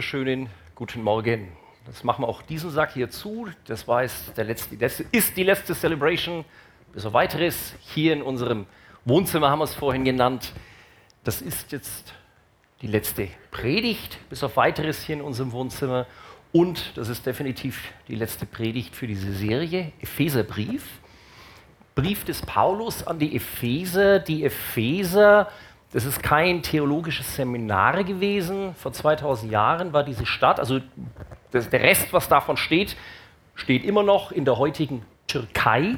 Wunderschönen guten Morgen. Das machen wir auch diesen Sack hier zu. Das war jetzt der letzte, das ist die letzte Celebration. Bis auf weiteres hier in unserem Wohnzimmer haben wir es vorhin genannt. Das ist jetzt die letzte Predigt. Bis auf weiteres hier in unserem Wohnzimmer. Und das ist definitiv die letzte Predigt für diese Serie, Epheserbrief. Brief des Paulus an die Epheser. Die Epheser das ist kein theologisches Seminar gewesen. Vor 2000 Jahren war diese Stadt, also das, der Rest, was davon steht, steht immer noch in der heutigen Türkei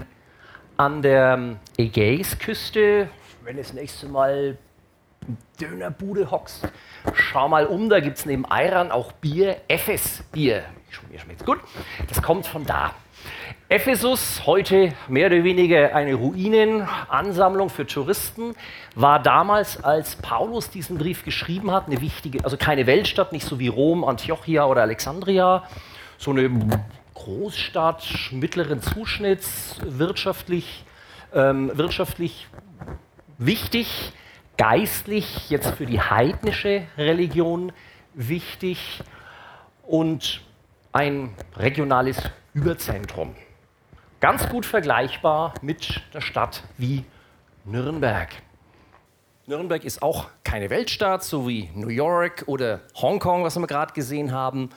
an der ähm, Ägäisküste. Wenn das nächste Mal Dönerbude hockst, schau mal um, da gibt es neben Ayran auch Bier, Ephes Bier. Mir schmeckt's gut. Das kommt von da. Ephesus, heute mehr oder weniger eine Ruinenansammlung für Touristen, war damals, als Paulus diesen Brief geschrieben hat, eine wichtige, also keine Weltstadt, nicht so wie Rom, Antiochia oder Alexandria, so eine Großstadt mittleren Zuschnitts, wirtschaftlich, ähm, wirtschaftlich wichtig, geistlich, jetzt für die heidnische Religion wichtig und ein regionales Überzentrum. Ganz gut vergleichbar mit der Stadt wie Nürnberg. Nürnberg ist auch keine Weltstadt, so wie New York oder Hongkong, was wir gerade gesehen haben,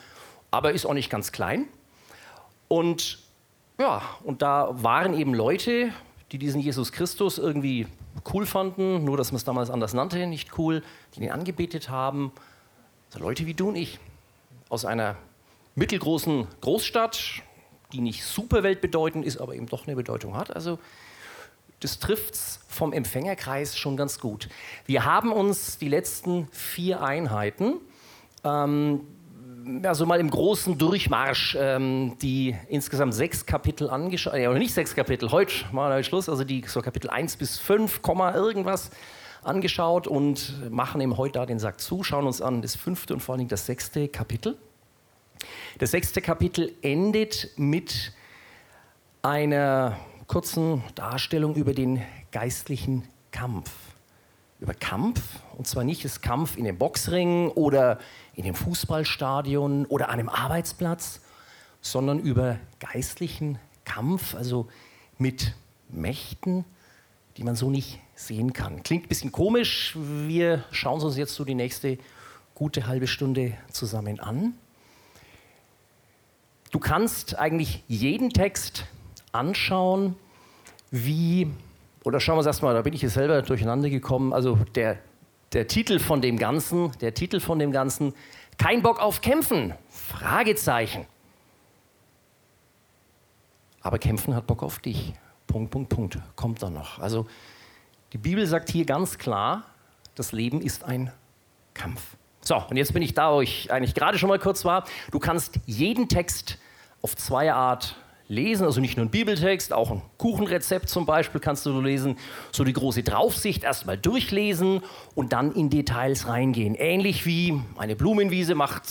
aber ist auch nicht ganz klein. Und ja, und da waren eben Leute, die diesen Jesus Christus irgendwie cool fanden, nur dass man es damals anders nannte, nicht cool, die ihn angebetet haben. So Leute wie du und ich aus einer mittelgroßen Großstadt, die nicht super weltbedeutend ist, aber eben doch eine Bedeutung hat. Also das trifft es vom Empfängerkreis schon ganz gut. Wir haben uns die letzten vier Einheiten, ähm, also mal im großen Durchmarsch, ähm, die insgesamt sechs Kapitel angeschaut, äh, oder nicht sechs Kapitel, heute mal Schluss, also die so Kapitel 1 bis 5, irgendwas angeschaut und machen eben heute da den Sack zu, schauen uns an das fünfte und vor allem das sechste Kapitel. Das sechste Kapitel endet mit einer kurzen Darstellung über den geistlichen Kampf. Über Kampf, und zwar nicht das Kampf in dem Boxring oder in dem Fußballstadion oder an einem Arbeitsplatz, sondern über geistlichen Kampf, also mit Mächten, die man so nicht sehen kann. Klingt ein bisschen komisch, wir schauen uns jetzt so die nächste gute halbe Stunde zusammen an. Du kannst eigentlich jeden Text anschauen, wie, oder schauen wir es erstmal, da bin ich jetzt selber durcheinander gekommen, also der, der Titel von dem Ganzen, der Titel von dem Ganzen, kein Bock auf Kämpfen, Fragezeichen. Aber Kämpfen hat Bock auf dich. Punkt, Punkt, Punkt. Kommt dann noch. Also die Bibel sagt hier ganz klar, das Leben ist ein Kampf. So, und jetzt bin ich da, wo ich eigentlich gerade schon mal kurz war. Du kannst jeden Text auf zwei Art lesen, also nicht nur ein Bibeltext, auch ein Kuchenrezept zum Beispiel kannst du lesen, so die große Draufsicht erstmal durchlesen und dann in Details reingehen. Ähnlich wie eine Blumenwiese macht,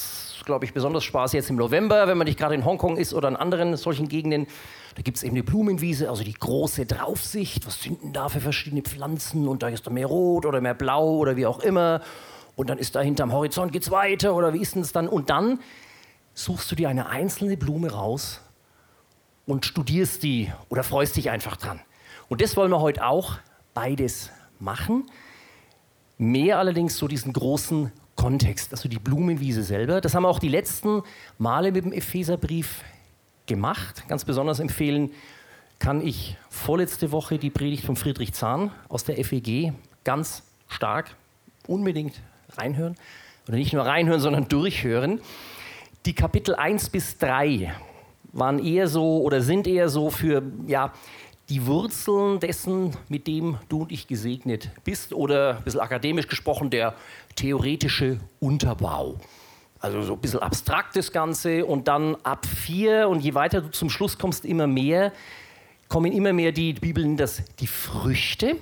glaube ich, besonders Spaß jetzt im November, wenn man nicht gerade in Hongkong ist oder in anderen solchen Gegenden. Da gibt es eben eine Blumenwiese, also die große Draufsicht. Was sind denn da für verschiedene Pflanzen? Und da ist da mehr rot oder mehr blau oder wie auch immer. Und dann ist da hinterm Horizont geht's weiter oder wie ist denn das dann? Und dann suchst du dir eine einzelne Blume raus und studierst die oder freust dich einfach dran. Und das wollen wir heute auch beides machen. Mehr allerdings so diesen großen Kontext, also die Blumenwiese selber. Das haben wir auch die letzten Male mit dem Epheserbrief gemacht. Ganz besonders empfehlen kann ich vorletzte Woche die Predigt von Friedrich Zahn aus der FEG ganz stark unbedingt reinhören. Oder nicht nur reinhören, sondern durchhören. Die Kapitel 1 bis 3 waren eher so oder sind eher so für ja, die Wurzeln dessen, mit dem du und ich gesegnet bist, oder ein bisschen akademisch gesprochen, der theoretische Unterbau. Also so ein bisschen abstrakt das Ganze und dann ab 4 und je weiter du zum Schluss kommst, immer mehr, kommen immer mehr die Bibeln das die Früchte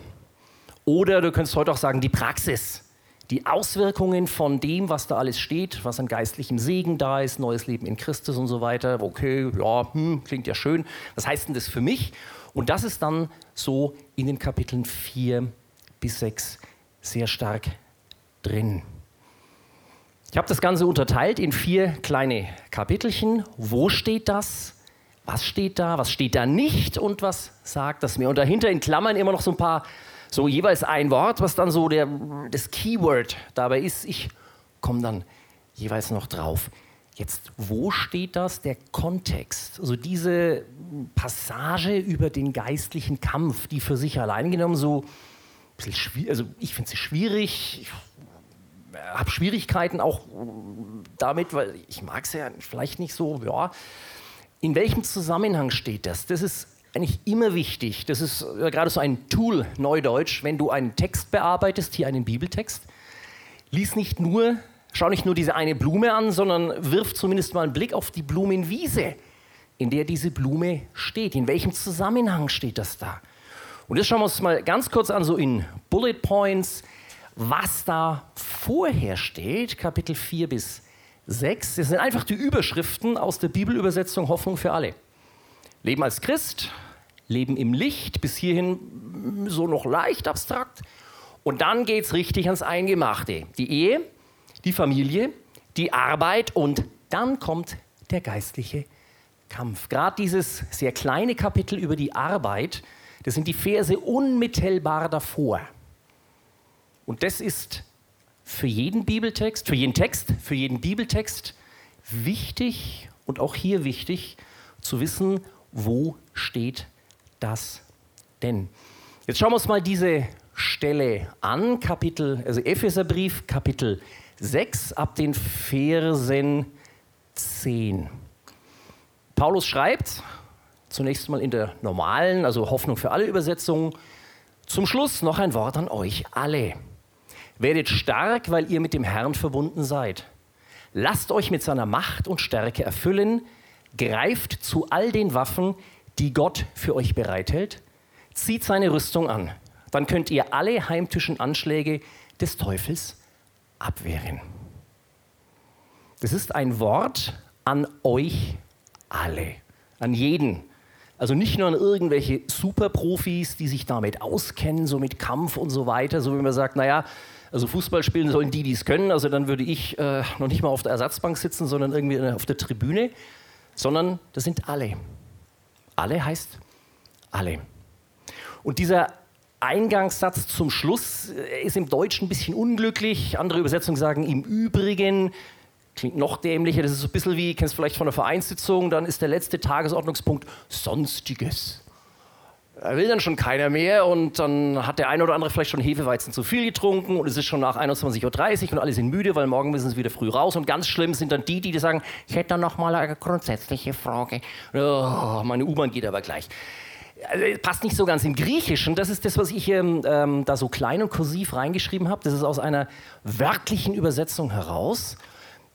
oder du könntest heute auch sagen die Praxis die Auswirkungen von dem, was da alles steht, was an geistlichem Segen da ist, neues Leben in Christus und so weiter. Okay, ja, hm, klingt ja schön. Was heißt denn das für mich? Und das ist dann so in den Kapiteln 4 bis 6 sehr stark drin. Ich habe das Ganze unterteilt in vier kleine Kapitelchen. Wo steht das? Was steht da? Was steht da nicht? Und was sagt das mir? Und dahinter in Klammern immer noch so ein paar, so jeweils ein Wort, was dann so der, das Keyword dabei ist. Ich komme dann jeweils noch drauf. Jetzt, wo steht das? Der Kontext. Also diese Passage über den geistlichen Kampf, die für sich allein genommen so ein bisschen schwierig, also ich finde sie schwierig. Ich habe Schwierigkeiten auch damit, weil ich mag es ja vielleicht nicht so, ja. In welchem Zusammenhang steht das? Das ist eigentlich immer wichtig. Das ist äh, gerade so ein Tool, Neudeutsch, wenn du einen Text bearbeitest, hier einen Bibeltext. Lies nicht nur, schau nicht nur diese eine Blume an, sondern wirf zumindest mal einen Blick auf die Blumenwiese, in der diese Blume steht. In welchem Zusammenhang steht das da? Und das schauen wir uns mal ganz kurz an, so in Bullet Points was da vorher steht, Kapitel 4 bis 6. Das sind einfach die Überschriften aus der Bibelübersetzung Hoffnung für alle. Leben als Christ, Leben im Licht, bis hierhin so noch leicht abstrakt. Und dann geht es richtig ans Eingemachte. Die Ehe, die Familie, die Arbeit und dann kommt der geistliche Kampf. Gerade dieses sehr kleine Kapitel über die Arbeit, das sind die Verse unmittelbar davor. Und das ist für jeden Bibeltext, für jeden Text, für jeden Bibeltext wichtig und auch hier wichtig zu wissen, wo steht das denn? Jetzt schauen wir uns mal diese Stelle an, Kapitel, also Epheserbrief, Kapitel 6, ab den Versen 10. Paulus schreibt, zunächst mal in der normalen, also Hoffnung für alle Übersetzung, zum Schluss noch ein Wort an euch alle. Werdet stark, weil ihr mit dem Herrn verbunden seid. Lasst euch mit seiner Macht und Stärke erfüllen. Greift zu all den Waffen, die Gott für euch bereithält. Zieht seine Rüstung an. Dann könnt ihr alle heimtischen Anschläge des Teufels abwehren. Das ist ein Wort an euch alle, an jeden. Also nicht nur an irgendwelche Superprofis, die sich damit auskennen, so mit Kampf und so weiter, so wie man sagt, naja, also Fußball spielen sollen die, die es können. Also dann würde ich äh, noch nicht mal auf der Ersatzbank sitzen, sondern irgendwie auf der Tribüne. Sondern das sind alle. Alle heißt alle. Und dieser Eingangssatz zum Schluss äh, ist im Deutschen ein bisschen unglücklich. Andere Übersetzungen sagen im Übrigen. Klingt noch dämlicher. Das ist so ein bisschen wie, kennst du vielleicht von einer Vereinssitzung, dann ist der letzte Tagesordnungspunkt Sonstiges. Da will dann schon keiner mehr und dann hat der eine oder andere vielleicht schon Hefeweizen zu viel getrunken und es ist schon nach 21.30 Uhr und alle sind müde, weil morgen müssen sie wieder früh raus. Und ganz schlimm sind dann die, die sagen, ich hätte noch mal eine grundsätzliche Frage. Oh, meine U-Bahn geht aber gleich. Also, passt nicht so ganz im Griechischen. Das ist das, was ich ähm, ähm, da so klein und kursiv reingeschrieben habe. Das ist aus einer wörtlichen Übersetzung heraus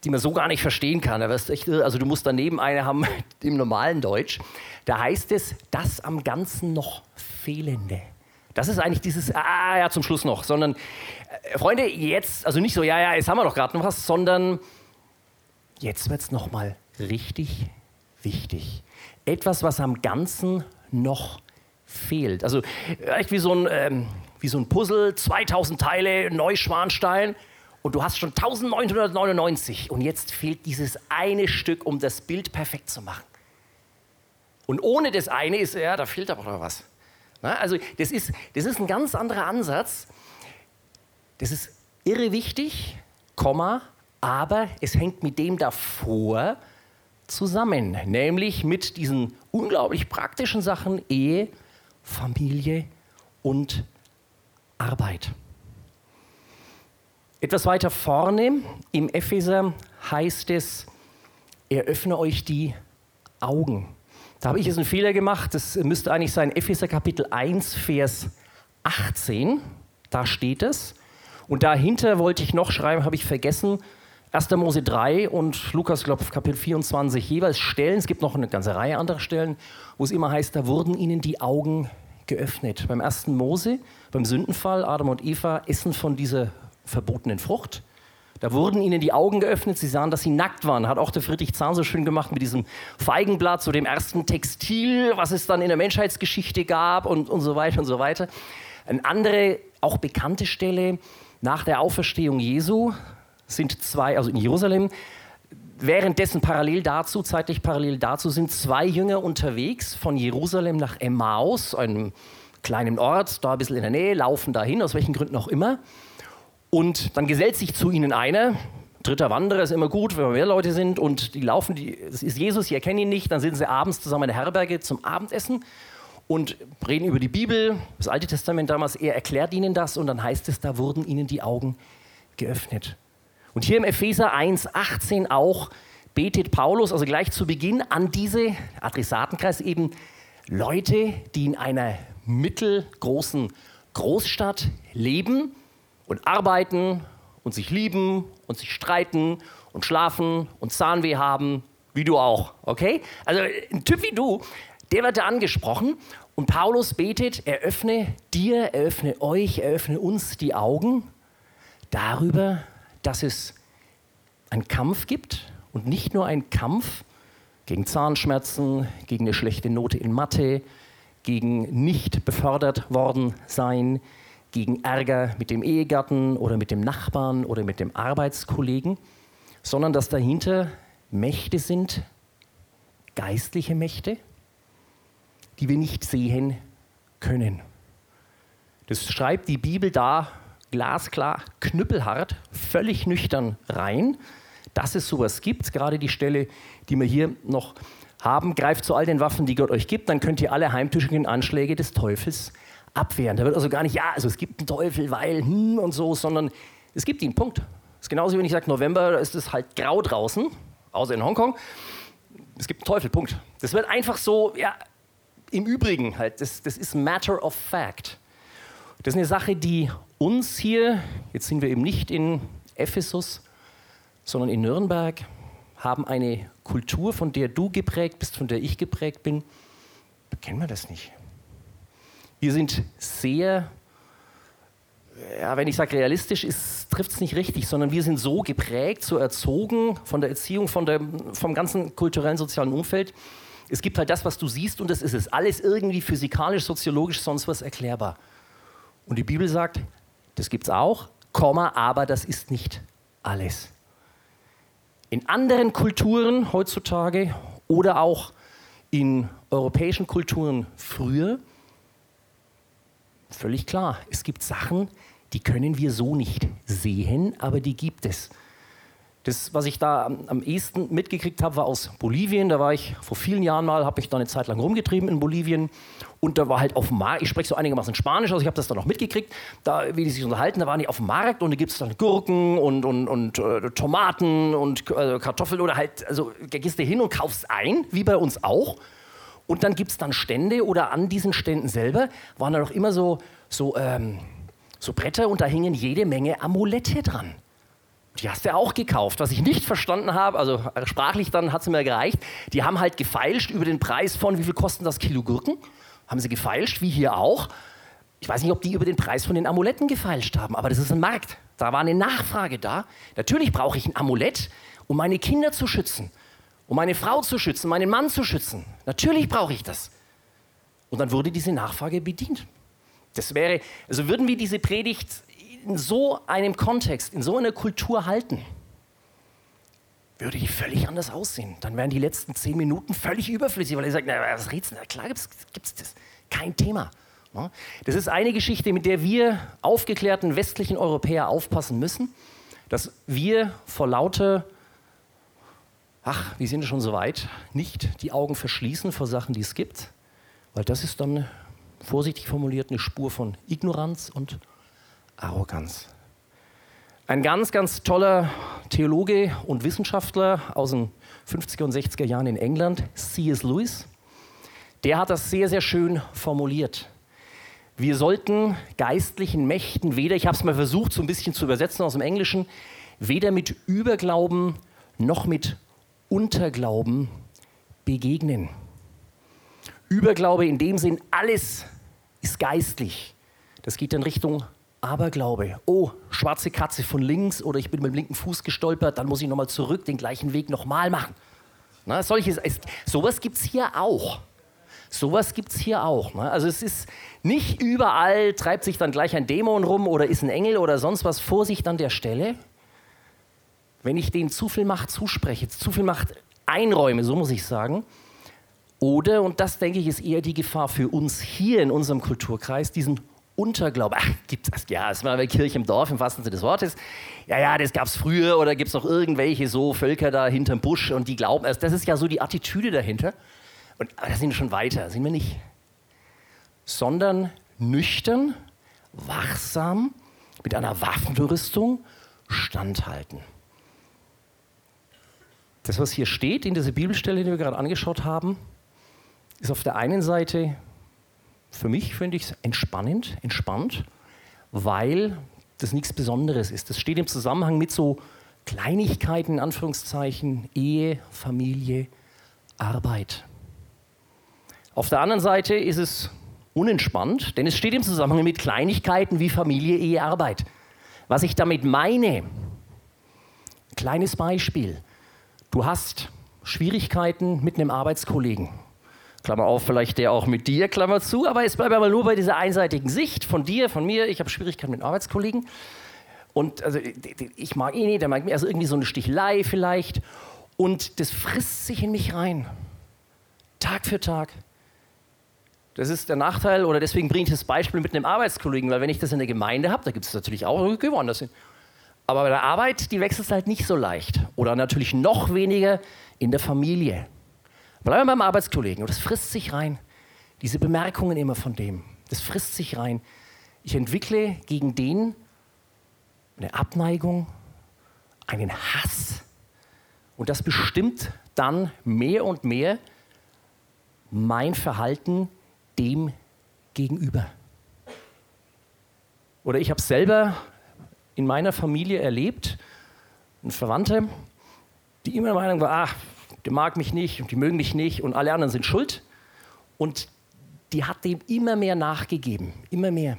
die man so gar nicht verstehen kann. Also du musst daneben eine haben im normalen Deutsch. Da heißt es, das am Ganzen noch Fehlende. Das ist eigentlich dieses, ah ja, zum Schluss noch, sondern, äh, Freunde, jetzt, also nicht so, ja, ja, jetzt haben wir doch gerade noch was, sondern jetzt wird es nochmal richtig wichtig. Etwas, was am Ganzen noch fehlt. Also vielleicht wie so ein, ähm, wie so ein Puzzle, 2000 Teile, Neuschwanstein und du hast schon 1999 und jetzt fehlt dieses eine Stück, um das Bild perfekt zu machen. Und ohne das eine ist, ja, da fehlt aber noch was. Na, also das ist, das ist ein ganz anderer Ansatz. Das ist irre wichtig, Komma, aber es hängt mit dem davor zusammen, nämlich mit diesen unglaublich praktischen Sachen Ehe, Familie und Arbeit. Etwas weiter vorne im Epheser heißt es, eröffne euch die Augen. Da habe ich jetzt einen Fehler gemacht. Das müsste eigentlich sein Epheser Kapitel 1, Vers 18. Da steht es. Und dahinter wollte ich noch schreiben, habe ich vergessen. 1. Mose 3 und Lukas, glaube Kapitel 24 jeweils Stellen. Es gibt noch eine ganze Reihe anderer Stellen, wo es immer heißt, da wurden ihnen die Augen geöffnet. Beim 1. Mose, beim Sündenfall, Adam und Eva essen von dieser verbotenen Frucht. Da wurden ihnen die Augen geöffnet, sie sahen, dass sie nackt waren. Hat auch der Friedrich Zahn so schön gemacht mit diesem Feigenblatt, so dem ersten Textil, was es dann in der Menschheitsgeschichte gab und, und so weiter und so weiter. Eine andere, auch bekannte Stelle nach der Auferstehung Jesu, sind zwei, also in Jerusalem, währenddessen parallel dazu, zeitlich parallel dazu, sind zwei Jünger unterwegs von Jerusalem nach Emmaus, einem kleinen Ort, da ein bisschen in der Nähe, laufen dahin, aus welchen Gründen auch immer. Und dann gesellt sich zu ihnen einer, dritter Wanderer ist immer gut, wenn mehr Leute sind und die laufen, die, das ist Jesus, sie erkennen ihn nicht, dann sind sie abends zusammen in der Herberge zum Abendessen und reden über die Bibel, das Alte Testament damals, er erklärt ihnen das und dann heißt es, da wurden ihnen die Augen geöffnet. Und hier im Epheser 1,18 auch betet Paulus, also gleich zu Beginn, an diese Adressatenkreis eben Leute, die in einer mittelgroßen Großstadt leben und arbeiten und sich lieben und sich streiten und schlafen und Zahnweh haben, wie du auch, okay? Also ein Typ wie du, der wird da angesprochen und Paulus betet, eröffne dir, eröffne euch, eröffne uns die Augen darüber, dass es einen Kampf gibt und nicht nur einen Kampf gegen Zahnschmerzen, gegen eine schlechte Note in Mathe, gegen nicht befördert worden sein, gegen Ärger mit dem Ehegatten oder mit dem Nachbarn oder mit dem Arbeitskollegen, sondern dass dahinter Mächte sind, geistliche Mächte, die wir nicht sehen können. Das schreibt die Bibel da glasklar, knüppelhart, völlig nüchtern rein, dass es sowas gibt. Gerade die Stelle, die wir hier noch haben, greift zu all den Waffen, die Gott euch gibt, dann könnt ihr alle heimtückischen Anschläge des Teufels abwehren. Da wird also gar nicht, ja, also es gibt einen Teufel, weil, hm und so, sondern es gibt ihn, Punkt. Das ist genauso, wenn ich sage, November, da ist es halt grau draußen, außer in Hongkong. Es gibt einen Teufel, Punkt. Das wird einfach so, ja, im Übrigen halt, das, das ist Matter of Fact. Das ist eine Sache, die uns hier, jetzt sind wir eben nicht in Ephesus, sondern in Nürnberg, haben eine Kultur, von der du geprägt bist, von der ich geprägt bin. Kennen wir das nicht. Wir sind sehr, ja, wenn ich sage realistisch, trifft es nicht richtig, sondern wir sind so geprägt, so erzogen von der Erziehung, von der, vom ganzen kulturellen, sozialen Umfeld. Es gibt halt das, was du siehst und das ist es. Alles irgendwie physikalisch, soziologisch, sonst was erklärbar. Und die Bibel sagt, das gibt es auch, Komma, aber das ist nicht alles. In anderen Kulturen heutzutage oder auch in europäischen Kulturen früher Völlig klar. Es gibt Sachen, die können wir so nicht sehen, aber die gibt es. Das, was ich da am, am ehesten mitgekriegt habe, war aus Bolivien. Da war ich vor vielen Jahren mal, habe ich da eine Zeit lang rumgetrieben in Bolivien. Und da war halt auf dem Markt, ich spreche so einigermaßen Spanisch, also ich habe das da noch mitgekriegt, da, wie die sich unterhalten, da waren die auf dem Markt und da gibt es dann Gurken und, und, und äh, Tomaten und äh, Kartoffeln oder halt, also da gehst du hin und kaufst ein, wie bei uns auch. Und dann gibt es dann Stände oder an diesen Ständen selber waren da noch immer so, so, ähm, so Bretter und da hingen jede Menge Amulette dran. Die hast du auch gekauft. Was ich nicht verstanden habe, also sprachlich dann hat es mir gereicht, die haben halt gefeilscht über den Preis von, wie viel kosten das Kilo Gurken? Haben sie gefeilscht, wie hier auch. Ich weiß nicht, ob die über den Preis von den Amuletten gefeilscht haben, aber das ist ein Markt. Da war eine Nachfrage da. Natürlich brauche ich ein Amulett, um meine Kinder zu schützen um meine Frau zu schützen, meinen Mann zu schützen. Natürlich brauche ich das. Und dann wurde diese Nachfrage bedient. Das wäre, also würden wir diese Predigt in so einem Kontext, in so einer Kultur halten, würde die völlig anders aussehen. Dann wären die letzten zehn Minuten völlig überflüssig, weil ihr sagt, na, was redest du? Na, klar gibt es das. Kein Thema. Das ist eine Geschichte, mit der wir aufgeklärten westlichen Europäer aufpassen müssen, dass wir vor lauter ach, wir sind schon so weit, nicht die Augen verschließen vor Sachen, die es gibt, weil das ist dann, vorsichtig formuliert, eine Spur von Ignoranz und Arroganz. Ein ganz, ganz toller Theologe und Wissenschaftler aus den 50er und 60er Jahren in England, C.S. Lewis, der hat das sehr, sehr schön formuliert. Wir sollten geistlichen Mächten weder, ich habe es mal versucht, so ein bisschen zu übersetzen aus dem Englischen, weder mit Überglauben noch mit Unterglauben begegnen. Überglaube in dem Sinn, alles ist geistlich. Das geht in Richtung Aberglaube. Oh, schwarze Katze von links oder ich bin mit dem linken Fuß gestolpert, dann muss ich nochmal zurück, den gleichen Weg nochmal machen. Na, solches, sowas gibt es hier auch. Sowas gibt es hier auch. Ne? Also es ist nicht überall, treibt sich dann gleich ein Dämon rum oder ist ein Engel oder sonst was. Vorsicht an der Stelle. Wenn ich denen zu viel Macht zuspreche, zu viel Macht einräume, so muss ich sagen, oder, und das denke ich, ist eher die Gefahr für uns hier in unserem Kulturkreis, diesen Unterglaube. Ach, gibt es, ja, ist mal eine Kirche im Dorf im wahrsten Sinne des Wortes. Ja, ja, das gab es früher oder gibt es noch irgendwelche so Völker da hinterm Busch und die glauben erst. Das ist ja so die Attitüde dahinter. Und, da sind wir schon weiter, sind wir nicht. Sondern nüchtern, wachsam, mit einer Waffenrüstung standhalten. Das, was hier steht in dieser Bibelstelle, die wir gerade angeschaut haben, ist auf der einen Seite für mich, finde ich entspannend, entspannt, weil das nichts Besonderes ist. Das steht im Zusammenhang mit so Kleinigkeiten, in Anführungszeichen, Ehe, Familie, Arbeit. Auf der anderen Seite ist es unentspannt, denn es steht im Zusammenhang mit Kleinigkeiten wie Familie, Ehe, Arbeit. Was ich damit meine, kleines Beispiel. Du hast Schwierigkeiten mit einem Arbeitskollegen. Klammer auf, vielleicht der auch mit dir, Klammer zu, aber es bleibt aber nur bei dieser einseitigen Sicht von dir, von mir. Ich habe Schwierigkeiten mit Arbeitskollegen. Und also, ich mag ihn nicht, der mag mir also irgendwie so eine Stichelei vielleicht. Und das frisst sich in mich rein. Tag für Tag. Das ist der Nachteil, oder deswegen bringe ich das Beispiel mit einem Arbeitskollegen, weil wenn ich das in der Gemeinde habe, da gibt es natürlich auch woanders hin. Aber bei der Arbeit, die wechselt halt nicht so leicht. Oder natürlich noch weniger in der Familie. Bleiben wir beim Arbeitskollegen. Und das frisst sich rein. Diese Bemerkungen immer von dem. Das frisst sich rein. Ich entwickle gegen den eine Abneigung, einen Hass. Und das bestimmt dann mehr und mehr mein Verhalten dem gegenüber. Oder ich habe selber in meiner Familie erlebt, eine Verwandte, die immer der Meinung war, ach, der mag mich nicht und die mögen mich nicht und alle anderen sind schuld. Und die hat dem immer mehr nachgegeben, immer mehr.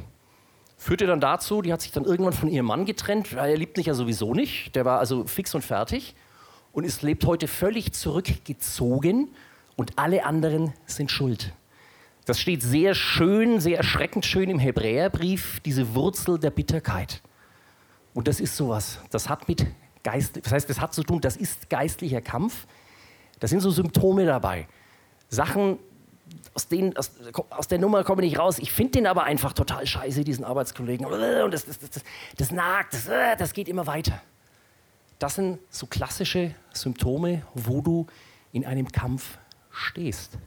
Führte dann dazu, die hat sich dann irgendwann von ihrem Mann getrennt, weil er liebt mich ja sowieso nicht. Der war also fix und fertig und ist, lebt heute völlig zurückgezogen und alle anderen sind schuld. Das steht sehr schön, sehr erschreckend schön im Hebräerbrief, diese Wurzel der Bitterkeit. Und das ist sowas. Das hat mit Geist, das heißt, das hat zu tun, das ist geistlicher Kampf. Da sind so Symptome dabei. Sachen, aus, denen, aus, aus der Nummer komme ich nicht raus. Ich finde den aber einfach total scheiße, diesen Arbeitskollegen. Und das, das, das, das nagt, das, das geht immer weiter. Das sind so klassische Symptome, wo du in einem Kampf stehst.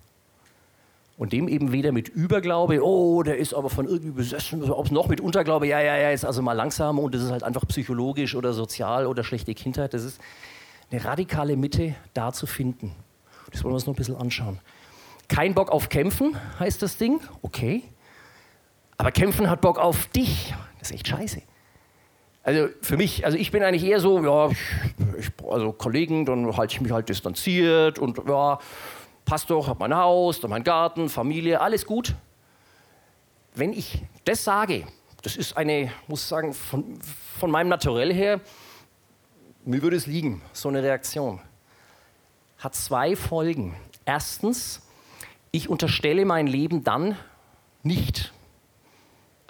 Und dem eben weder mit Überglaube, oh, der ist aber von irgendwie besessen, ob es noch mit Unterglaube, ja, ja, ja, ist also mal langsam und das ist halt einfach psychologisch oder sozial oder schlechte Kindheit. Das ist eine radikale Mitte da zu finden. Das wollen wir uns noch ein bisschen anschauen. Kein Bock auf Kämpfen heißt das Ding, okay. Aber Kämpfen hat Bock auf dich. Das ist echt scheiße. Also für mich, also ich bin eigentlich eher so, ja, ich, also Kollegen, dann halte ich mich halt distanziert und ja, passt doch, habe mein Haus, dann mein Garten, Familie, alles gut. Wenn ich das sage, das ist eine, muss ich sagen, von, von meinem Naturell her, mir würde es liegen, so eine Reaktion. Hat zwei Folgen. Erstens, ich unterstelle mein Leben dann nicht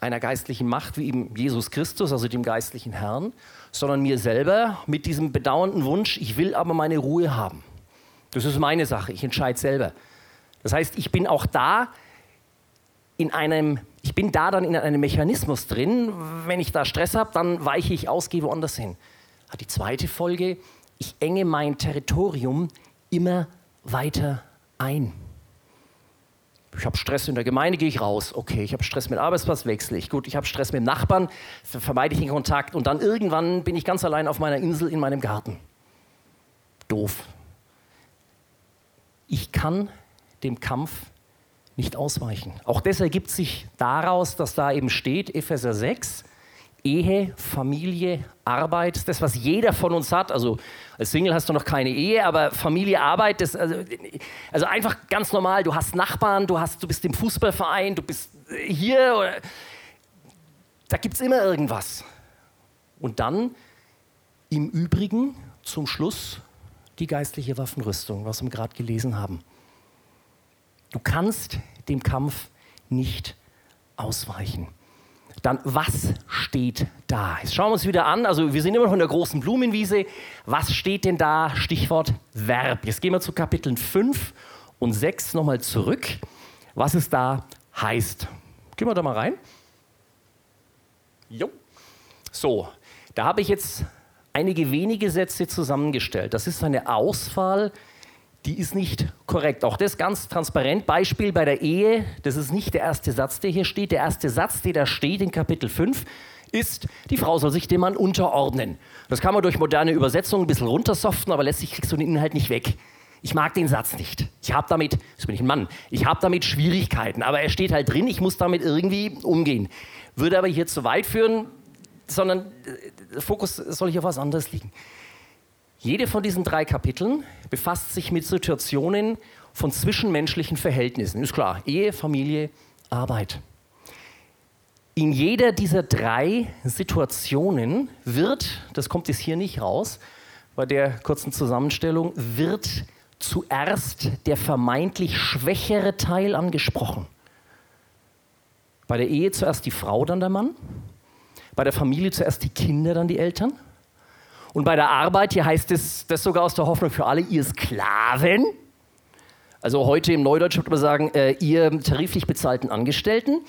einer geistlichen Macht wie eben Jesus Christus, also dem geistlichen Herrn, sondern mir selber mit diesem bedauernden Wunsch, ich will aber meine Ruhe haben. Das ist meine Sache, ich entscheide selber. Das heißt, ich bin auch da in einem, ich bin da dann in einem Mechanismus drin. Wenn ich da Stress habe, dann weiche ich aus, gehe woanders hin. Die zweite Folge, ich enge mein Territorium immer weiter ein. Ich habe Stress in der Gemeinde, gehe ich raus. Okay, ich habe Stress mit Arbeitsplatz, wechsle ich. Gut, ich habe Stress mit dem Nachbarn, vermeide ich den Kontakt. Und dann irgendwann bin ich ganz allein auf meiner Insel in meinem Garten. Doof ich kann dem Kampf nicht ausweichen. Auch das ergibt sich daraus, dass da eben steht, Epheser 6, Ehe, Familie, Arbeit, das, was jeder von uns hat. Also als Single hast du noch keine Ehe, aber Familie, Arbeit, das, also, also einfach ganz normal. Du hast Nachbarn, du, hast, du bist im Fußballverein, du bist hier. Oder, da gibt es immer irgendwas. Und dann im Übrigen zum Schluss die geistliche Waffenrüstung, was wir gerade gelesen haben. Du kannst dem Kampf nicht ausweichen. dann was steht da? Jetzt schauen wir uns wieder an. Also wir sind immer noch in der großen Blumenwiese. Was steht denn da? Stichwort Verb. Jetzt gehen wir zu Kapiteln 5 und 6 nochmal zurück, was es da heißt. Gehen wir da mal rein. Jo. So, da habe ich jetzt einige wenige Sätze zusammengestellt. Das ist eine Auswahl, die ist nicht korrekt. Auch das ganz transparent. Beispiel bei der Ehe, das ist nicht der erste Satz, der hier steht. Der erste Satz, der da steht in Kapitel 5, ist, die Frau soll sich dem Mann unterordnen. Das kann man durch moderne Übersetzungen ein bisschen runtersoften, aber letztlich kriegst du den Inhalt nicht weg. Ich mag den Satz nicht. Ich habe damit, das bin ich ein Mann, ich habe damit Schwierigkeiten, aber er steht halt drin, ich muss damit irgendwie umgehen. Würde aber hier zu weit führen, sondern äh, der Fokus soll hier auf was anderes liegen. Jede von diesen drei Kapiteln befasst sich mit Situationen von zwischenmenschlichen Verhältnissen. Ist klar, Ehe, Familie, Arbeit. In jeder dieser drei Situationen wird, das kommt jetzt hier nicht raus, bei der kurzen Zusammenstellung, wird zuerst der vermeintlich schwächere Teil angesprochen. Bei der Ehe zuerst die Frau, dann der Mann. Bei der Familie zuerst die Kinder, dann die Eltern. Und bei der Arbeit, hier heißt es, das sogar aus der Hoffnung für alle, ihr Sklaven. Also heute im Neudeutsch würde man sagen, äh, ihr tariflich bezahlten Angestellten.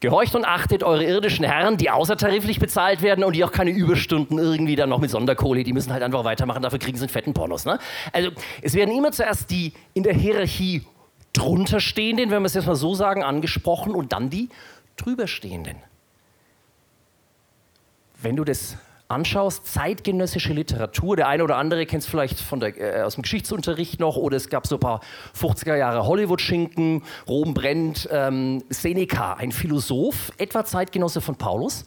Gehorcht und achtet eure irdischen Herren, die außertariflich bezahlt werden und die auch keine Überstunden irgendwie dann noch mit Sonderkohle, die müssen halt einfach weitermachen, dafür kriegen sie einen fetten Pornos. Ne? Also es werden immer zuerst die in der Hierarchie drunterstehenden, wenn wir es jetzt mal so sagen, angesprochen und dann die drüberstehenden. Wenn du das anschaust, zeitgenössische Literatur, der eine oder andere kennt es vielleicht von der, äh, aus dem Geschichtsunterricht noch, oder es gab so ein paar 50er Jahre Hollywood-Schinken, Rom brennt, ähm, Seneca, ein Philosoph, etwa Zeitgenosse von Paulus.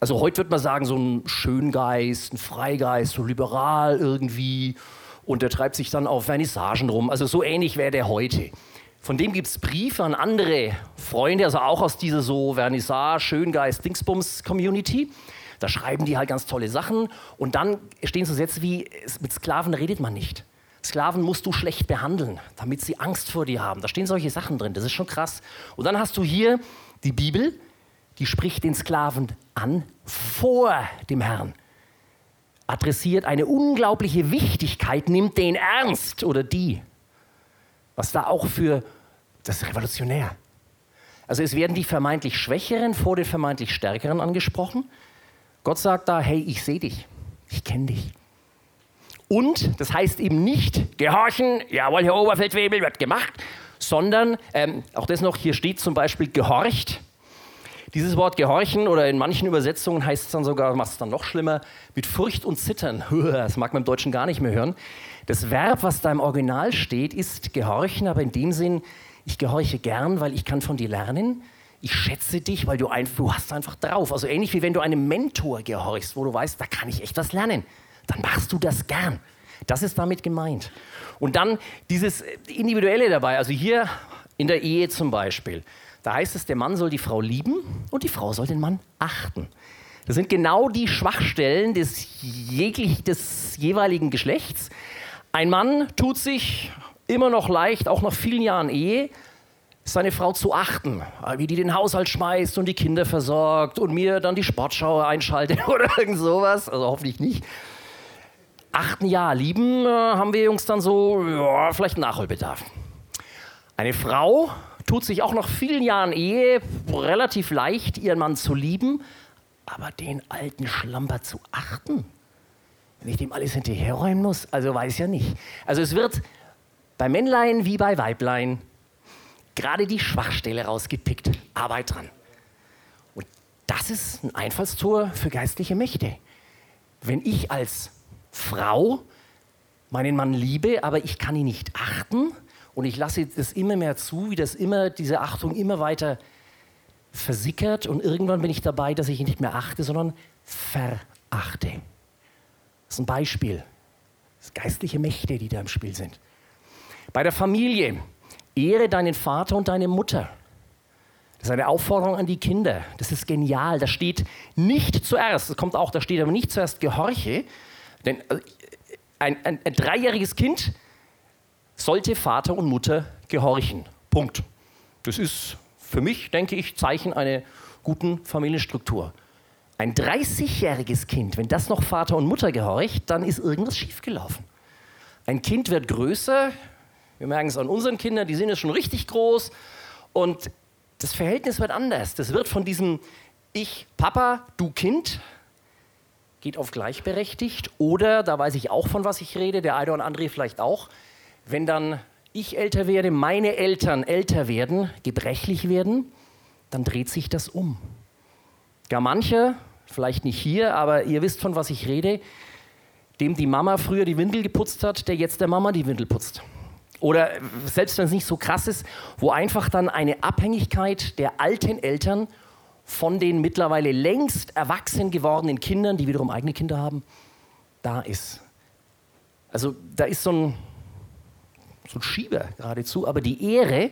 Also heute würde man sagen, so ein Schöngeist, ein Freigeist, so liberal irgendwie. Und der treibt sich dann auf Vernissagen rum. Also so ähnlich wäre der heute. Von dem gibt es Briefe an andere Freunde, also auch aus dieser so Vernissage, Schöngeist, Dingsbums-Community. Da schreiben die halt ganz tolle Sachen und dann stehen so Sätze wie, mit Sklaven redet man nicht. Sklaven musst du schlecht behandeln, damit sie Angst vor dir haben. Da stehen solche Sachen drin, das ist schon krass. Und dann hast du hier die Bibel, die spricht den Sklaven an vor dem Herrn. Adressiert eine unglaubliche Wichtigkeit, nimmt den ernst oder die. Was da auch für, das revolutionär. Also es werden die vermeintlich Schwächeren vor den vermeintlich Stärkeren angesprochen. Gott sagt da, hey, ich sehe dich, ich kenne dich. Und das heißt eben nicht gehorchen, jawohl, Herr Oberfeldwebel, wird gemacht, sondern, ähm, auch das noch, hier steht zum Beispiel gehorcht. Dieses Wort gehorchen oder in manchen Übersetzungen heißt es dann sogar, macht es dann noch schlimmer, mit Furcht und Zittern. Das mag man im Deutschen gar nicht mehr hören. Das Verb, was da im Original steht, ist gehorchen, aber in dem Sinn, ich gehorche gern, weil ich kann von dir lernen ich schätze dich, weil du, ein, du hast einfach drauf. Also ähnlich wie wenn du einem Mentor gehorchst, wo du weißt, da kann ich echt was lernen. Dann machst du das gern. Das ist damit gemeint. Und dann dieses Individuelle dabei, also hier in der Ehe zum Beispiel. Da heißt es, der Mann soll die Frau lieben und die Frau soll den Mann achten. Das sind genau die Schwachstellen des, jeglich, des jeweiligen Geschlechts. Ein Mann tut sich immer noch leicht, auch nach vielen Jahren Ehe, seine Frau zu achten, wie die den Haushalt schmeißt und die Kinder versorgt und mir dann die Sportschau einschaltet oder irgend sowas. Also hoffentlich nicht. Achten ja, lieben äh, haben wir Jungs dann so, ja, vielleicht Nachholbedarf. Eine Frau tut sich auch nach vielen Jahren Ehe relativ leicht, ihren Mann zu lieben, aber den alten Schlamper zu achten, wenn ich dem alles hinterherräumen muss, also weiß ja nicht. Also es wird bei Männlein wie bei Weiblein gerade die Schwachstelle rausgepickt. Arbeit dran. Und das ist ein Einfallstor für geistliche Mächte. Wenn ich als Frau meinen Mann liebe, aber ich kann ihn nicht achten und ich lasse das immer mehr zu, wie das immer, diese Achtung immer weiter versickert und irgendwann bin ich dabei, dass ich ihn nicht mehr achte, sondern verachte. Das ist ein Beispiel. Das sind geistliche Mächte, die da im Spiel sind. Bei der Familie Ehre deinen Vater und deine Mutter. Das ist eine Aufforderung an die Kinder. Das ist genial. Da steht nicht zuerst, das kommt auch, da steht aber nicht zuerst Gehorche. Denn äh, ein, ein, ein dreijähriges Kind sollte Vater und Mutter gehorchen. Punkt. Das ist für mich, denke ich, Zeichen einer guten Familienstruktur. Ein 30-jähriges Kind, wenn das noch Vater und Mutter gehorcht, dann ist irgendwas schiefgelaufen. Ein Kind wird größer, wir merken es an unseren Kindern, die sind jetzt schon richtig groß und das Verhältnis wird anders. Das wird von diesem Ich, Papa, du Kind, geht auf gleichberechtigt oder, da weiß ich auch von was ich rede, der eine und andere vielleicht auch, wenn dann ich älter werde, meine Eltern älter werden, gebrechlich werden, dann dreht sich das um. Gar manche, vielleicht nicht hier, aber ihr wisst von was ich rede, dem die Mama früher die Windel geputzt hat, der jetzt der Mama die Windel putzt. Oder selbst wenn es nicht so krass ist, wo einfach dann eine Abhängigkeit der alten Eltern von den mittlerweile längst erwachsen gewordenen Kindern, die wiederum eigene Kinder haben, da ist. Also da ist so ein, so ein Schieber geradezu, aber die Ehre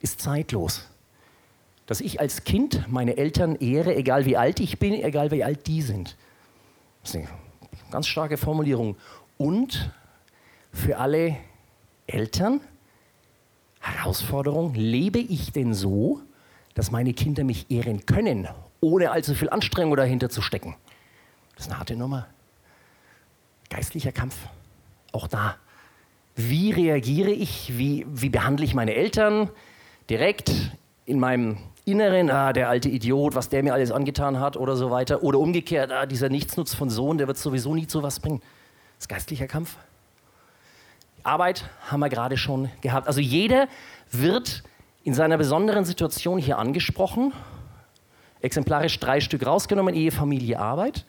ist zeitlos. Dass ich als Kind meine Eltern ehre, egal wie alt ich bin, egal wie alt die sind. Das ist eine ganz starke Formulierung. Und für alle Eltern, Herausforderung, lebe ich denn so, dass meine Kinder mich ehren können, ohne allzu viel Anstrengung dahinter zu stecken? Das ist eine harte Nummer. Geistlicher Kampf, auch da. Wie reagiere ich? Wie, wie behandle ich meine Eltern? Direkt in meinem Inneren, ah, der alte Idiot, was der mir alles angetan hat oder so weiter. Oder umgekehrt, ah, dieser Nichtsnutz von Sohn, der wird sowieso nie zu was bringen. Das ist geistlicher Kampf. Arbeit haben wir gerade schon gehabt. Also jeder wird in seiner besonderen Situation hier angesprochen. Exemplarisch drei Stück rausgenommen, Ehe, Familie, Arbeit.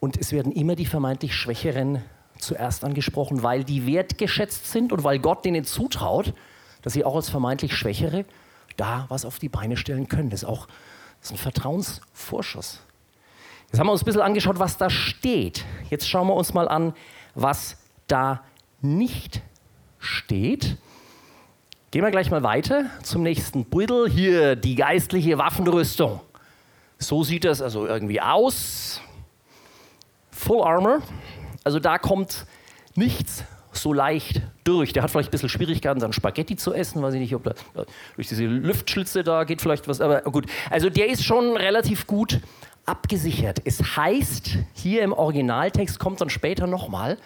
Und es werden immer die vermeintlich Schwächeren zuerst angesprochen, weil die wertgeschätzt sind und weil Gott denen zutraut, dass sie auch als vermeintlich Schwächere da was auf die Beine stellen können. Das ist auch das ist ein Vertrauensvorschuss. Jetzt haben wir uns ein bisschen angeschaut, was da steht. Jetzt schauen wir uns mal an, was da nicht steht. Gehen wir gleich mal weiter zum nächsten Beutel. Hier die geistliche Waffenrüstung. So sieht das also irgendwie aus. Full Armor. Also da kommt nichts so leicht durch. Der hat vielleicht ein bisschen Schwierigkeiten, sein Spaghetti zu essen. Weiß ich nicht, ob da durch diese Lüftschlitze da geht vielleicht was. Aber gut. Also der ist schon relativ gut abgesichert. Es heißt, hier im Originaltext kommt dann später nochmal,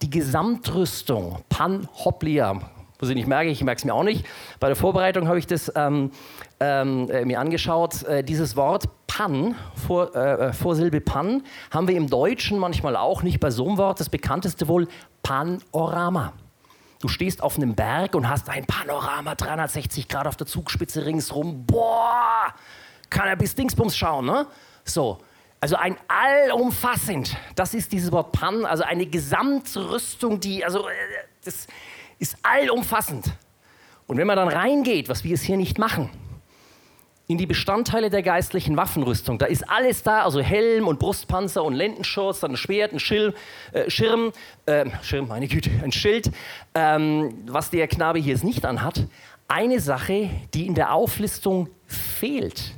die Gesamtrüstung, Panhoplia, muss ich nicht merken, ich merke es mir auch nicht. Bei der Vorbereitung habe ich das ähm, ähm, äh, mir angeschaut. Äh, dieses Wort Pan, vor, äh, äh, Vorsilbe Pan, haben wir im Deutschen manchmal auch, nicht bei so einem Wort. Das bekannteste wohl Panorama. Du stehst auf einem Berg und hast ein Panorama, 360 Grad auf der Zugspitze ringsrum. Boah, kann er bis Dingsbums schauen, ne? So, also ein allumfassend, das ist dieses Wort Pan, also eine Gesamtrüstung, die, also äh, das ist allumfassend. Und wenn man dann reingeht, was wir es hier nicht machen, in die Bestandteile der geistlichen Waffenrüstung, da ist alles da, also Helm und Brustpanzer und Lendenschutz, dann ein Schwert, ein Schirm, äh, Schirm, äh, Schirm, meine Güte, ein Schild, ähm, was der Knabe hier jetzt nicht anhat. Eine Sache, die in der Auflistung fehlt,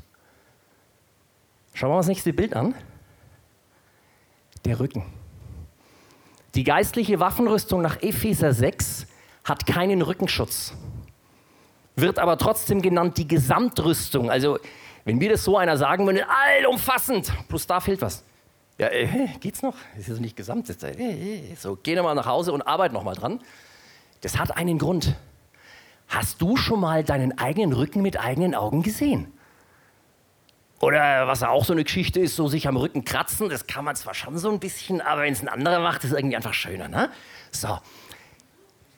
Schauen wir uns das nächste Bild an. Der Rücken. Die geistliche Waffenrüstung nach Epheser 6 hat keinen Rückenschutz, wird aber trotzdem genannt die Gesamtrüstung. Also, wenn wir das so einer sagen würden, allumfassend, plus da fehlt was. Ja, äh, geht's noch? Ist nicht gesamt. Äh, so, geh nochmal nach Hause und arbeite nochmal dran. Das hat einen Grund. Hast du schon mal deinen eigenen Rücken mit eigenen Augen gesehen? Oder was auch so eine Geschichte ist, so sich am Rücken kratzen, das kann man zwar schon so ein bisschen, aber wenn es ein anderer macht, ist es irgendwie einfach schöner. Ne? So.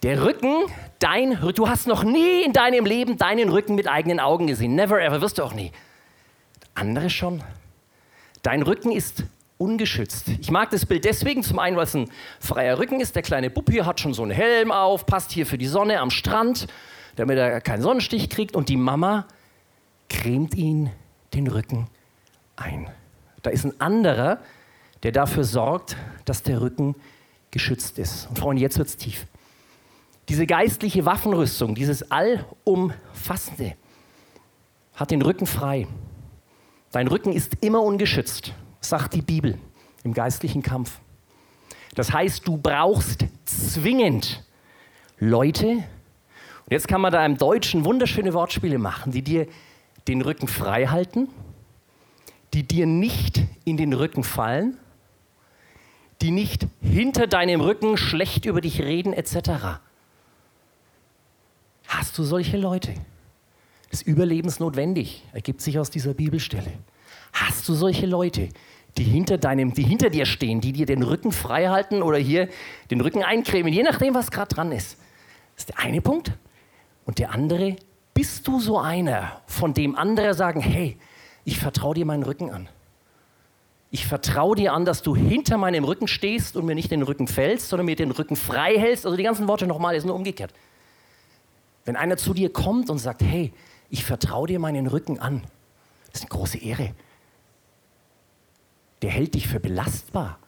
Der Rücken, dein, du hast noch nie in deinem Leben deinen Rücken mit eigenen Augen gesehen. Never ever, wirst du auch nie. Andere schon. Dein Rücken ist ungeschützt. Ich mag das Bild deswegen, zum einen, weil es ein freier Rücken ist. Der kleine Bub hier hat schon so einen Helm auf, passt hier für die Sonne am Strand, damit er keinen Sonnenstich kriegt. Und die Mama cremt ihn den Rücken ein. Da ist ein anderer, der dafür sorgt, dass der Rücken geschützt ist. Und Freunde, jetzt wird es tief. Diese geistliche Waffenrüstung, dieses Allumfassende, hat den Rücken frei. Dein Rücken ist immer ungeschützt, sagt die Bibel im geistlichen Kampf. Das heißt, du brauchst zwingend Leute, und jetzt kann man da im Deutschen wunderschöne Wortspiele machen, die dir den Rücken frei halten, die dir nicht in den Rücken fallen, die nicht hinter deinem Rücken schlecht über dich reden etc. Hast du solche Leute? Das ist überlebensnotwendig, ergibt sich aus dieser Bibelstelle. Hast du solche Leute, die hinter, deinem, die hinter dir stehen, die dir den Rücken frei halten oder hier den Rücken eincremen, je nachdem, was gerade dran ist? Das ist der eine Punkt. Und der andere, bist du so einer, von dem andere sagen, hey, ich vertraue dir meinen Rücken an. Ich vertraue dir an, dass du hinter meinem Rücken stehst und mir nicht den Rücken fällst, sondern mir den Rücken frei hältst. Also die ganzen Worte nochmal, ist nur umgekehrt. Wenn einer zu dir kommt und sagt, hey, ich vertraue dir meinen Rücken an, das ist eine große Ehre. Der hält dich für belastbar.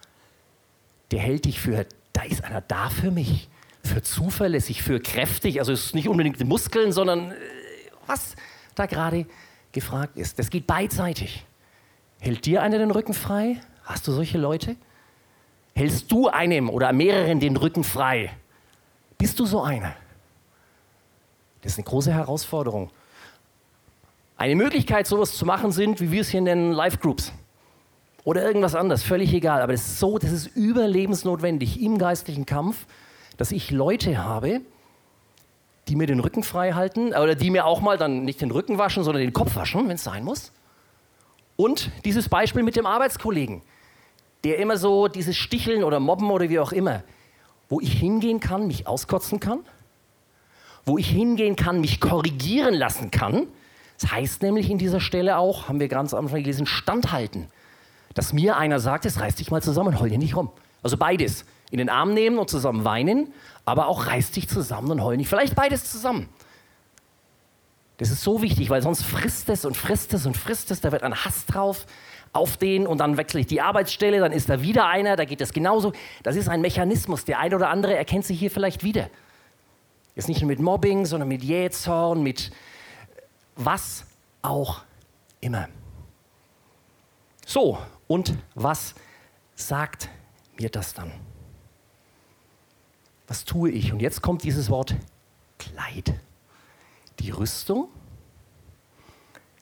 Der hält dich für, da ist einer da für mich, für zuverlässig, für kräftig. Also es ist nicht unbedingt die Muskeln, sondern äh, was da gerade gefragt ist. Das geht beidseitig. Hält dir einer den Rücken frei? Hast du solche Leute? Hältst du einem oder mehreren den Rücken frei? Bist du so einer? Das ist eine große Herausforderung. Eine Möglichkeit, sowas zu machen, sind, wie wir es hier nennen, Live-Groups. Oder irgendwas anderes, völlig egal. Aber das ist so, das ist überlebensnotwendig im geistlichen Kampf, dass ich Leute habe, die mir den Rücken frei halten, oder die mir auch mal dann nicht den Rücken waschen, sondern den Kopf waschen, wenn es sein muss. Und dieses Beispiel mit dem Arbeitskollegen, der immer so dieses Sticheln oder Mobben oder wie auch immer, wo ich hingehen kann, mich auskotzen kann, wo ich hingehen kann, mich korrigieren lassen kann. Das heißt nämlich in dieser Stelle auch, haben wir ganz am Anfang gelesen, standhalten. Dass mir einer sagt, es reißt dich mal zusammen, heul dir nicht rum. Also beides. In den Arm nehmen und zusammen weinen, aber auch reißt dich zusammen und heul nicht. Vielleicht beides zusammen. Das ist so wichtig, weil sonst frisst es und frisst es und frisst es, da wird ein Hass drauf auf den und dann wechsle ich die Arbeitsstelle, dann ist da wieder einer, da geht es genauso. Das ist ein Mechanismus. Der eine oder andere erkennt sich hier vielleicht wieder. Ist nicht nur mit Mobbing, sondern mit Jähzorn, mit was auch immer. So, und was sagt mir das dann? Was tue ich? Und jetzt kommt dieses Wort Kleid die Rüstung.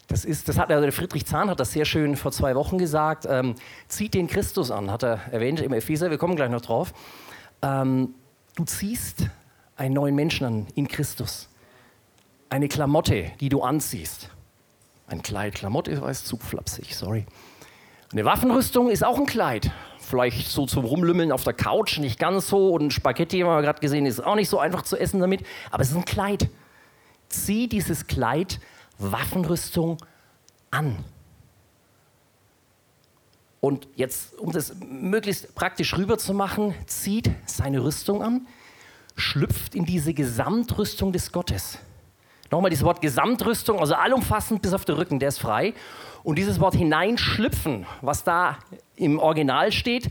Das, ist, das hat also Friedrich Zahn hat das sehr schön vor zwei Wochen gesagt. Ähm, zieht den Christus an, hat er erwähnt im Epheser. Wir kommen gleich noch drauf. Ähm, du ziehst einen neuen Menschen an in Christus. Eine Klamotte, die du anziehst. Ein Kleid. Klamotte war zu flapsig, sorry. Eine Waffenrüstung ist auch ein Kleid. Vielleicht so zum Rumlümmeln auf der Couch, nicht ganz so. Und Spaghetti haben wir gerade gesehen, ist auch nicht so einfach zu essen damit. Aber es ist ein Kleid zieh dieses Kleid Waffenrüstung an. Und jetzt, um das möglichst praktisch rüberzumachen, zieht seine Rüstung an, schlüpft in diese Gesamtrüstung des Gottes. Nochmal dieses Wort Gesamtrüstung, also allumfassend bis auf den Rücken, der ist frei. Und dieses Wort hineinschlüpfen, was da im Original steht,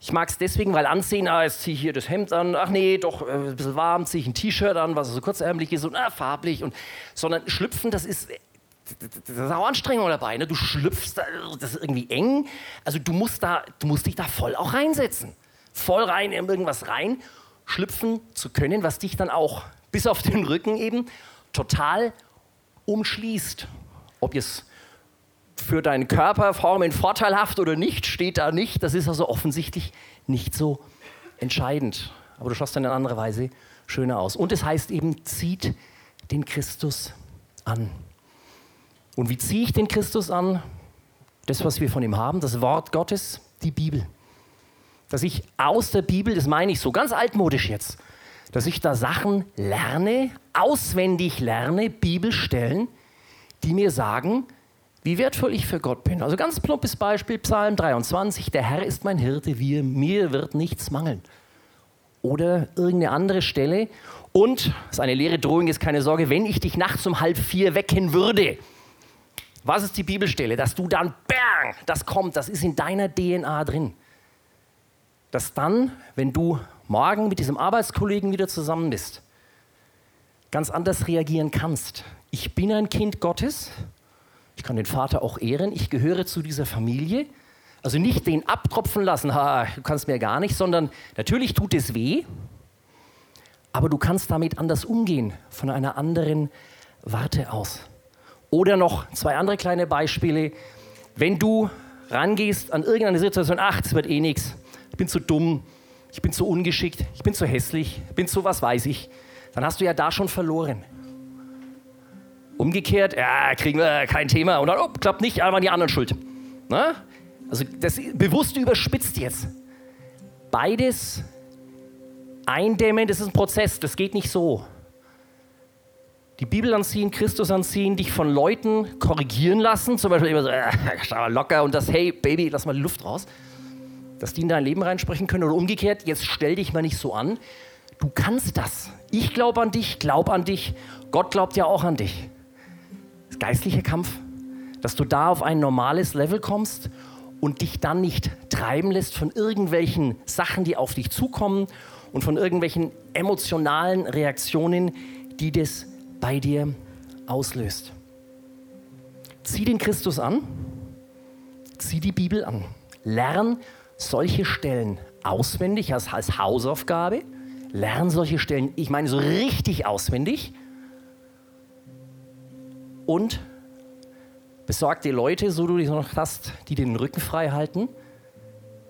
ich mag es deswegen, weil anziehen, ah, jetzt ziehe ich hier das Hemd an, ach nee, doch äh, ein bisschen warm, ziehe ich ein T-Shirt an, was so kurzärmlich ist und ah, farblich. Und, sondern schlüpfen, das ist, das ist auch Anstrengung dabei. Ne? Du schlüpfst, das ist irgendwie eng. Also du musst, da, du musst dich da voll auch reinsetzen. Voll rein in irgendwas rein, schlüpfen zu können, was dich dann auch bis auf den Rücken eben total umschließt. Ob jetzt für deinen Körperformen vorteilhaft oder nicht, steht da nicht. Das ist also offensichtlich nicht so entscheidend. Aber du schaust dann in einer anderen Weise schöner aus. Und es heißt eben, zieht den Christus an. Und wie ziehe ich den Christus an? Das, was wir von ihm haben, das Wort Gottes, die Bibel. Dass ich aus der Bibel, das meine ich so ganz altmodisch jetzt, dass ich da Sachen lerne, auswendig lerne, Bibelstellen, die mir sagen, wie wertvoll ich für Gott bin. Also ganz plumpes Beispiel, Psalm 23, der Herr ist mein Hirte, wir, mir wird nichts mangeln. Oder irgendeine andere Stelle. Und, das ist eine leere Drohung, ist keine Sorge, wenn ich dich nachts um halb vier wecken würde, was ist die Bibelstelle? Dass du dann, bang, das kommt, das ist in deiner DNA drin. Dass dann, wenn du morgen mit diesem Arbeitskollegen wieder zusammen bist, ganz anders reagieren kannst. Ich bin ein Kind Gottes ich kann den Vater auch ehren. Ich gehöre zu dieser Familie. Also nicht den abtropfen lassen, ha, du kannst mir gar nicht, sondern natürlich tut es weh, aber du kannst damit anders umgehen, von einer anderen Warte aus. Oder noch zwei andere kleine Beispiele. Wenn du rangehst an irgendeine Situation, ach, es wird eh nichts, ich bin zu dumm, ich bin zu ungeschickt, ich bin zu hässlich, ich bin zu was weiß ich, dann hast du ja da schon verloren. Umgekehrt, ja, kriegen wir kein Thema und dann, oh, klappt nicht, aber die anderen schuld. Na? Also das bewusst überspitzt jetzt. Beides eindämmen, das ist ein Prozess, das geht nicht so. Die Bibel anziehen, Christus anziehen, dich von Leuten korrigieren lassen, zum Beispiel immer so, äh, locker und das, hey Baby, lass mal Luft raus, dass die in dein Leben reinsprechen können oder umgekehrt, jetzt stell dich mal nicht so an. Du kannst das. Ich glaube an dich, glaub an dich, Gott glaubt ja auch an dich. Das geistliche Kampf, dass du da auf ein normales Level kommst und dich dann nicht treiben lässt von irgendwelchen Sachen, die auf dich zukommen und von irgendwelchen emotionalen Reaktionen, die das bei dir auslöst. Zieh den Christus an, zieh die Bibel an, lern solche Stellen auswendig als, als Hausaufgabe, lern solche Stellen, ich meine so richtig auswendig und besorg dir Leute, so du die noch hast, die den Rücken frei halten.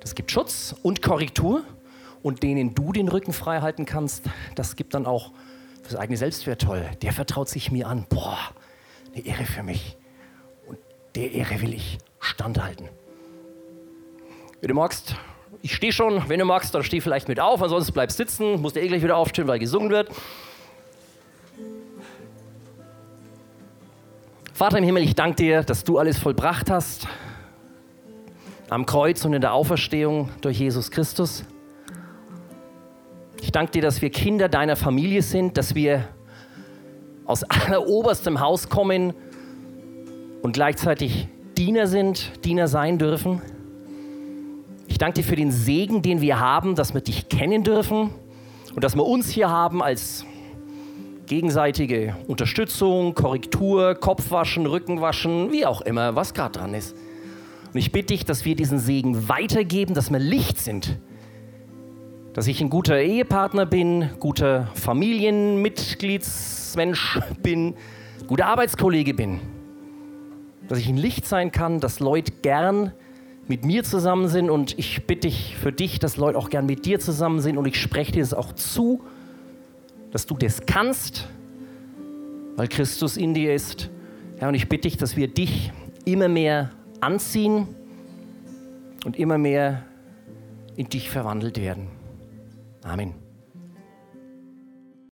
Das gibt Schutz und Korrektur und denen du den Rücken frei halten kannst, das gibt dann auch das eigene Selbstwert toll. Der vertraut sich mir an. Boah, eine Ehre für mich. Und der Ehre will ich standhalten. Wenn du magst, ich stehe schon. Wenn du magst, dann steh vielleicht mit auf. Ansonsten bleib sitzen. Musst du eh gleich wieder aufstehen, weil gesungen wird. Vater im Himmel, ich danke dir, dass du alles vollbracht hast. Am Kreuz und in der Auferstehung durch Jesus Christus. Ich danke dir, dass wir Kinder deiner Familie sind, dass wir aus alleroberstem Haus kommen und gleichzeitig Diener sind, Diener sein dürfen. Ich danke dir für den Segen, den wir haben, dass wir dich kennen dürfen und dass wir uns hier haben als gegenseitige Unterstützung, Korrektur, Kopfwaschen, Rückenwaschen, wie auch immer, was gerade dran ist. Und ich bitte dich, dass wir diesen Segen weitergeben, dass wir Licht sind dass ich ein guter Ehepartner bin, guter Familienmitgliedsmensch bin, guter Arbeitskollege bin. Dass ich ein Licht sein kann, dass Leute gern mit mir zusammen sind und ich bitte dich für dich, dass Leute auch gern mit dir zusammen sind und ich spreche dir das auch zu, dass du das kannst, weil Christus in dir ist. Ja, und ich bitte dich, dass wir dich immer mehr anziehen und immer mehr in dich verwandelt werden. Amen.